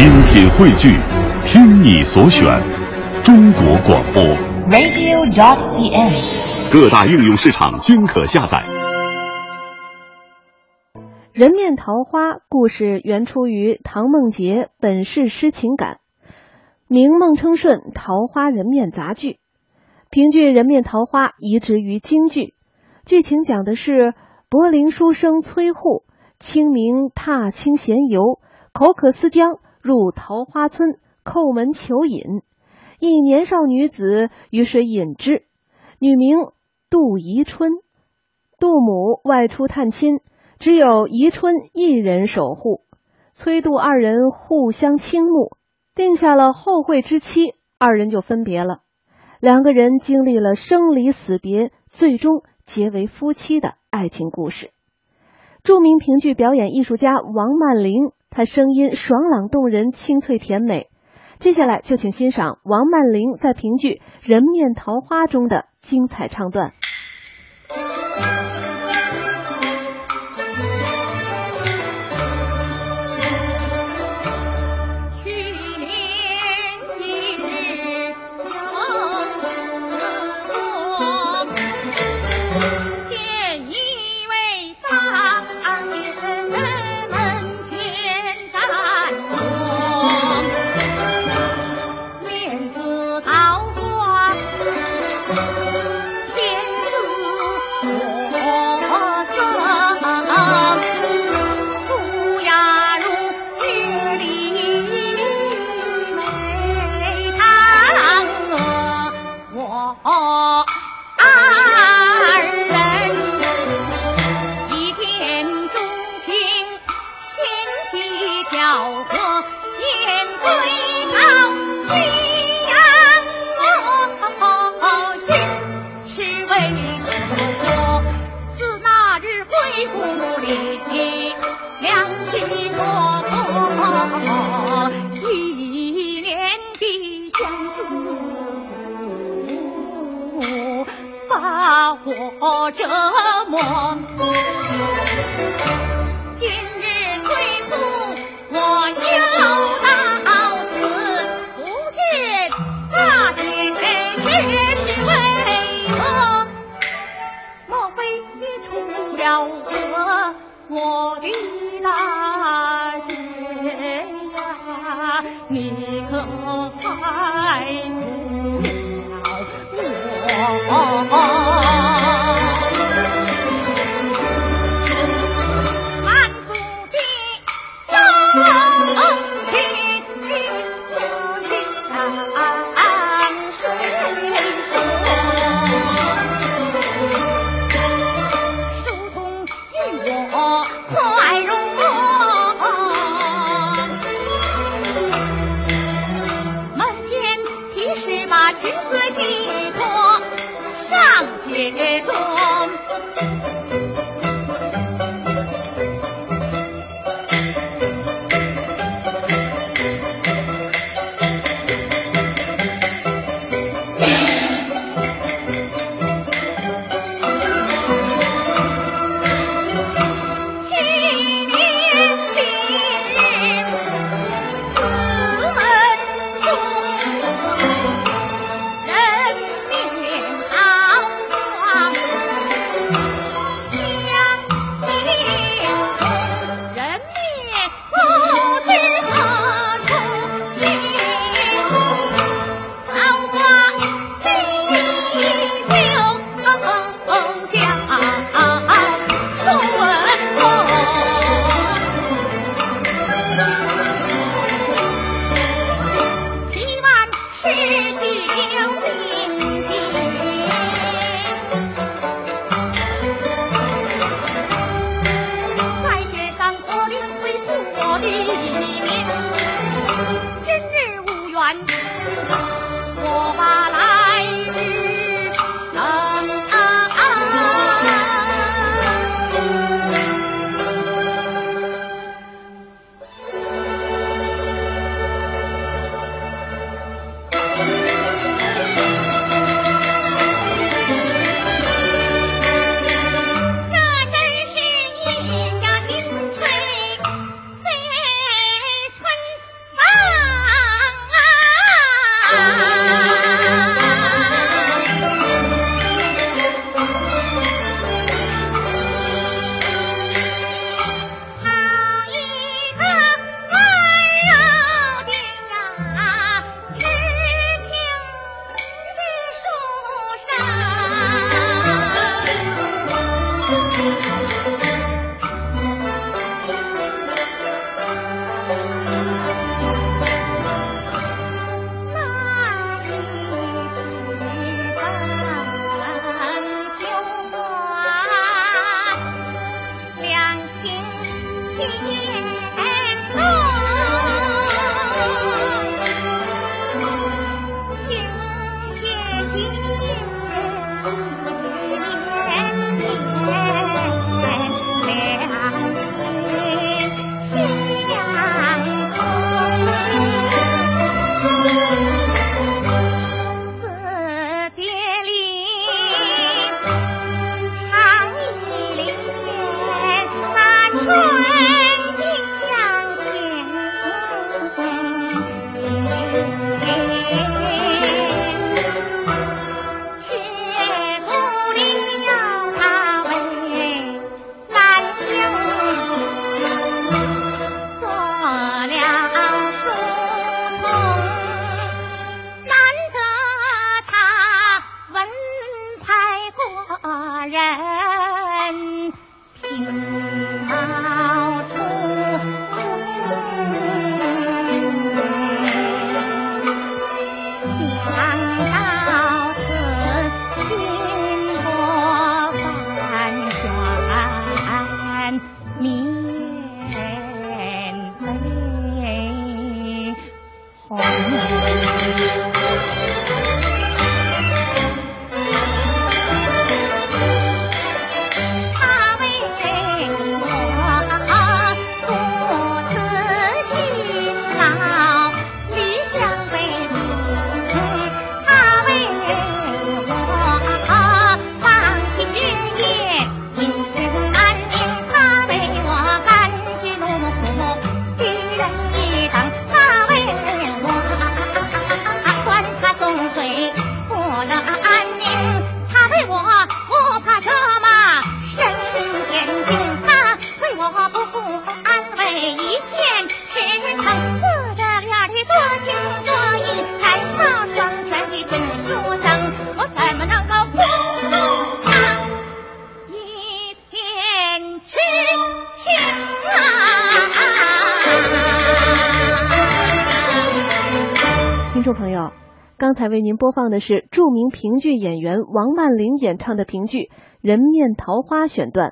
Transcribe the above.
精品汇聚，听你所选，中国广播。radio.cn。各大应用市场均可下载。人面桃花故事原出于唐梦洁《本是诗情感》，明孟称顺《桃花人面》杂剧。评剧《人面桃花》移植于京剧，剧情讲的是柏林书生崔护清明踏青闲游，口渴思江，入桃花村叩门求饮。一年少女子于是饮之，女名杜宜春。杜母外出探亲。只有宜春一人守护，崔杜二人互相倾慕，定下了后会之期，二人就分别了。两个人经历了生离死别，最终结为夫妻的爱情故事。著名评剧表演艺术家王曼玲，她声音爽朗动人，清脆甜美。接下来就请欣赏王曼玲在评剧《人面桃花》中的精彩唱段。我折磨。情思寄托上写着 Yeah. 听众朋友，刚才为您播放的是著名评剧演员王曼玲演唱的评剧《人面桃花》选段。